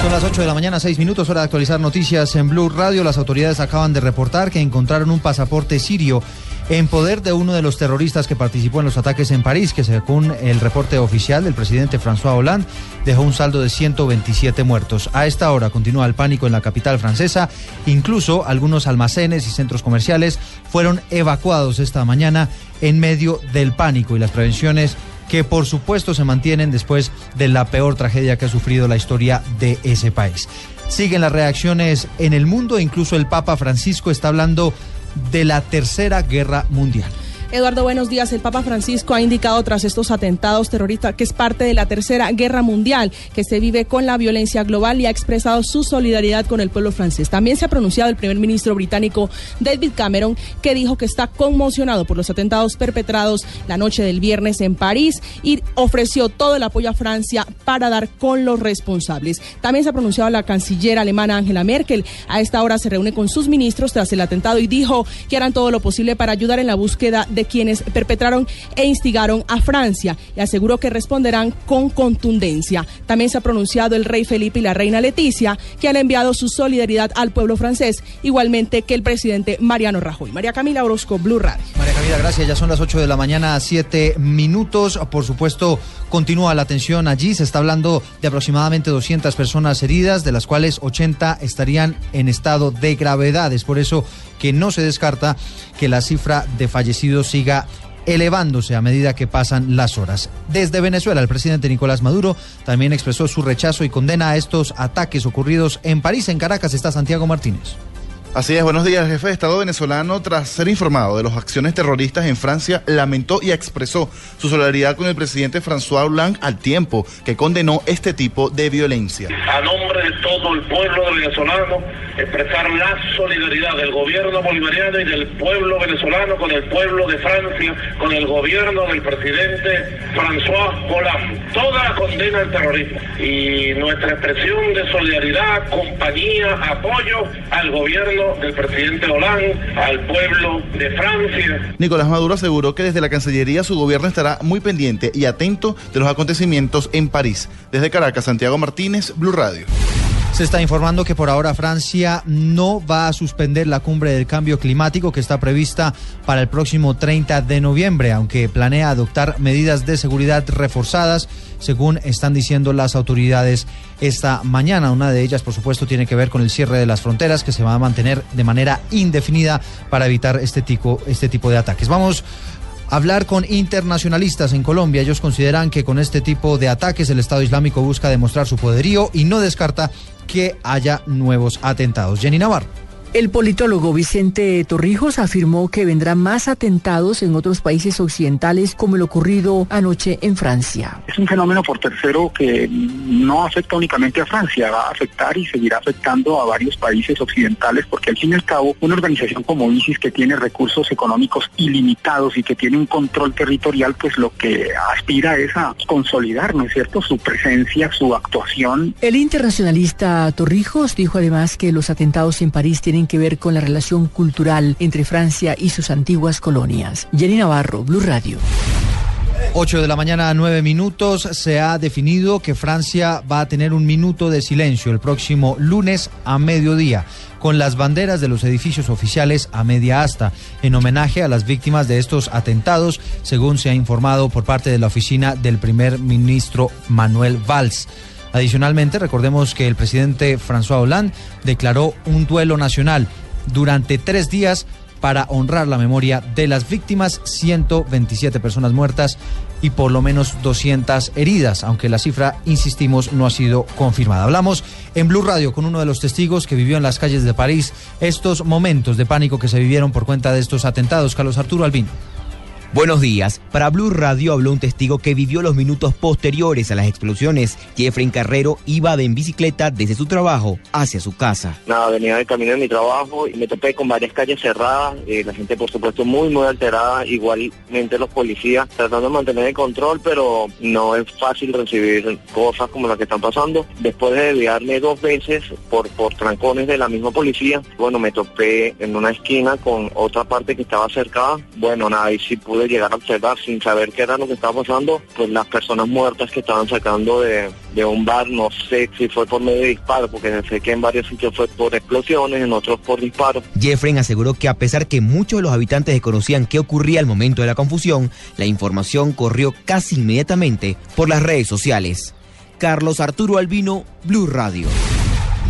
Son las 8 de la mañana, 6 minutos, hora de actualizar noticias en Blue Radio. Las autoridades acaban de reportar que encontraron un pasaporte sirio en poder de uno de los terroristas que participó en los ataques en París, que según el reporte oficial del presidente François Hollande dejó un saldo de 127 muertos. A esta hora continúa el pánico en la capital francesa. Incluso algunos almacenes y centros comerciales fueron evacuados esta mañana en medio del pánico y las prevenciones que por supuesto se mantienen después de la peor tragedia que ha sufrido la historia de ese país. Siguen las reacciones en el mundo, incluso el Papa Francisco está hablando de la Tercera Guerra Mundial. Eduardo, buenos días. El Papa Francisco ha indicado tras estos atentados terroristas que es parte de la Tercera Guerra Mundial, que se vive con la violencia global y ha expresado su solidaridad con el pueblo francés. También se ha pronunciado el primer ministro británico David Cameron, que dijo que está conmocionado por los atentados perpetrados la noche del viernes en París y ofreció todo el apoyo a Francia para dar con los responsables. También se ha pronunciado la canciller alemana Angela Merkel. A esta hora se reúne con sus ministros tras el atentado y dijo que harán todo lo posible para ayudar en la búsqueda de quienes perpetraron e instigaron a Francia y aseguró que responderán con contundencia. También se ha pronunciado el rey Felipe y la reina Leticia, que han enviado su solidaridad al pueblo francés, igualmente que el presidente Mariano Rajoy. María Camila Orozco, Blue Radio. María Camila, gracias. Ya son las 8 de la mañana, 7 minutos. Por supuesto, continúa la atención allí. Se está hablando de aproximadamente 200 personas heridas, de las cuales 80 estarían en estado de gravedad. Es por eso que no se descarta que la cifra de fallecidos siga elevándose a medida que pasan las horas. Desde Venezuela, el presidente Nicolás Maduro también expresó su rechazo y condena a estos ataques ocurridos en París. En Caracas está Santiago Martínez. Así es, buenos días. El jefe de Estado venezolano, tras ser informado de las acciones terroristas en Francia, lamentó y expresó su solidaridad con el presidente François Hollande al tiempo que condenó este tipo de violencia. A nombre de todo el pueblo venezolano, expresar la solidaridad del gobierno bolivariano y del pueblo venezolano con el pueblo de Francia, con el gobierno del presidente François Hollande. Toda la condena al terrorismo y nuestra expresión de solidaridad, compañía, apoyo al gobierno del presidente Hollande al pueblo de Francia. Nicolás Maduro aseguró que desde la Cancillería su gobierno estará muy pendiente y atento de los acontecimientos en París. Desde Caracas, Santiago Martínez, Blue Radio. Se está informando que por ahora Francia no va a suspender la cumbre del cambio climático que está prevista para el próximo 30 de noviembre, aunque planea adoptar medidas de seguridad reforzadas, según están diciendo las autoridades esta mañana. Una de ellas, por supuesto, tiene que ver con el cierre de las fronteras que se va a mantener de manera indefinida para evitar este tipo, este tipo de ataques. Vamos hablar con internacionalistas en Colombia. Ellos consideran que con este tipo de ataques el Estado Islámico busca demostrar su poderío y no descarta que haya nuevos atentados. Jenny Navarro. El politólogo Vicente Torrijos afirmó que vendrán más atentados en otros países occidentales como el ocurrido anoche en Francia. Es un fenómeno por tercero que no afecta únicamente a Francia, va a afectar y seguirá afectando a varios países occidentales porque al fin y al cabo una organización como ISIS que tiene recursos económicos ilimitados y que tiene un control territorial pues lo que aspira es a consolidar, ¿no es cierto?, su presencia, su actuación. El internacionalista Torrijos dijo además que los atentados en París tienen que ver con la relación cultural entre Francia y sus antiguas colonias. Jenny Navarro, Blue Radio. 8 de la mañana, 9 minutos. Se ha definido que Francia va a tener un minuto de silencio el próximo lunes a mediodía, con las banderas de los edificios oficiales a media asta, en homenaje a las víctimas de estos atentados, según se ha informado por parte de la oficina del primer ministro Manuel Valls. Adicionalmente, recordemos que el presidente François Hollande declaró un duelo nacional durante tres días para honrar la memoria de las víctimas, 127 personas muertas y por lo menos 200 heridas, aunque la cifra, insistimos, no ha sido confirmada. Hablamos en Blue Radio con uno de los testigos que vivió en las calles de París estos momentos de pánico que se vivieron por cuenta de estos atentados, Carlos Arturo Albino. Buenos días. Para Blue Radio habló un testigo que vivió los minutos posteriores a las explosiones. Jeffrey Carrero iba en bicicleta desde su trabajo hacia su casa. Nada, venía de camino de mi trabajo y me topé con varias calles cerradas. Eh, la gente, por supuesto, muy, muy alterada. Igualmente los policías tratando de mantener el control, pero no es fácil recibir cosas como las que están pasando. Después de desviarme dos veces por, por trancones de la misma policía, bueno, me topé en una esquina con otra parte que estaba cercada. Bueno, nada, y si pude llegar a observar sin saber qué era lo que estaba pasando, pues las personas muertas que estaban sacando de, de un bar, no sé si fue por medio de disparo, porque sé que en varios sitios fue por explosiones, en otros por disparos. Jeffrey aseguró que a pesar que muchos de los habitantes desconocían qué ocurría al momento de la confusión, la información corrió casi inmediatamente por las redes sociales. Carlos Arturo Albino, Blue Radio.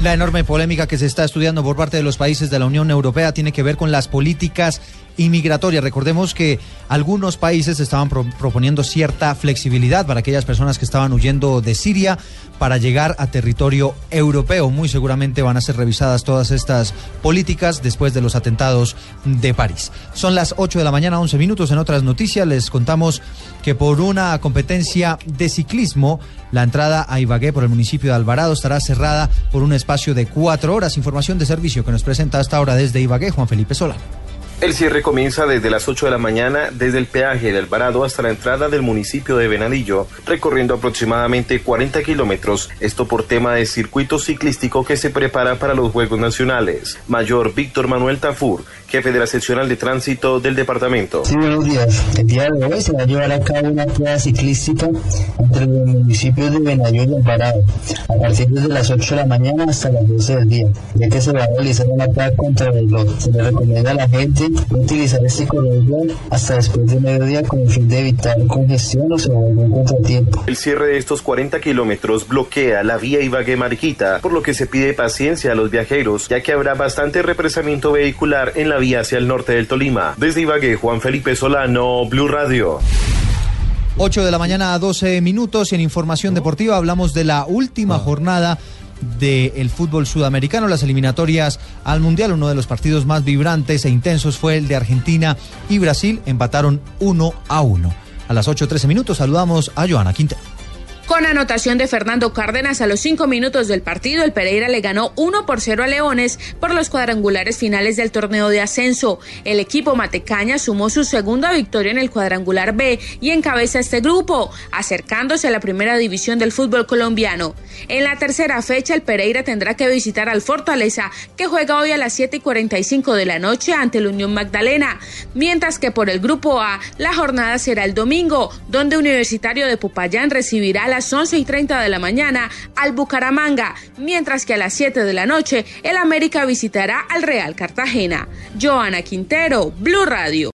La enorme polémica que se está estudiando por parte de los países de la Unión Europea tiene que ver con las políticas inmigratorias. Recordemos que algunos países estaban proponiendo cierta flexibilidad para aquellas personas que estaban huyendo de Siria para llegar a territorio europeo. Muy seguramente van a ser revisadas todas estas políticas después de los atentados de París. Son las 8 de la mañana, 11 minutos. En otras noticias les contamos que por una competencia de ciclismo, la entrada a Ibagué por el municipio de Alvarado estará cerrada por un espacio de cuatro horas. Información de servicio que nos presenta hasta ahora desde Ibagué Juan Felipe Sola. El cierre comienza desde las 8 de la mañana desde el peaje de Alvarado hasta la entrada del municipio de Venadillo, recorriendo aproximadamente 40 kilómetros, esto por tema de circuito ciclístico que se prepara para los Juegos Nacionales. Mayor Víctor Manuel Tafur, jefe de la seccional de tránsito del departamento. Sí, buenos días. El día de hoy se va a llevar a cabo una prueba ciclística entre los municipios de Venadillo y Alvarado, a partir de las 8 de la mañana hasta las 12 del día, ya que se va a realizar una prueba contra el Se le recomienda a la gente utilizar este corredor hasta después de mediodía con el fin de evitar congestión o se algún contratiempo. El cierre de estos 40 kilómetros bloquea la vía Ibagué Mariquita, por lo que se pide paciencia a los viajeros, ya que habrá bastante represamiento vehicular en la vía hacia el norte del Tolima. Desde Ibagué, Juan Felipe Solano, Blue Radio. 8 de la mañana a 12 minutos y en información deportiva hablamos de la última jornada del fútbol sudamericano, las eliminatorias al Mundial. Uno de los partidos más vibrantes e intensos fue el de Argentina y Brasil. Empataron 1 a 1. A las 8.13 minutos saludamos a Joana Quintero. Con anotación de Fernando Cárdenas a los cinco minutos del partido, el Pereira le ganó 1 por 0 a Leones por los cuadrangulares finales del torneo de ascenso. El equipo Matecaña sumó su segunda victoria en el cuadrangular B y encabeza este grupo, acercándose a la primera división del fútbol colombiano. En la tercera fecha, el Pereira tendrá que visitar al Fortaleza, que juega hoy a las 7 y 45 de la noche ante la Unión Magdalena, mientras que por el grupo A, la jornada será el domingo, donde Universitario de Popayán recibirá la las 11 y 30 de la mañana al Bucaramanga, mientras que a las 7 de la noche el América visitará al Real Cartagena. Joana Quintero, Blue Radio.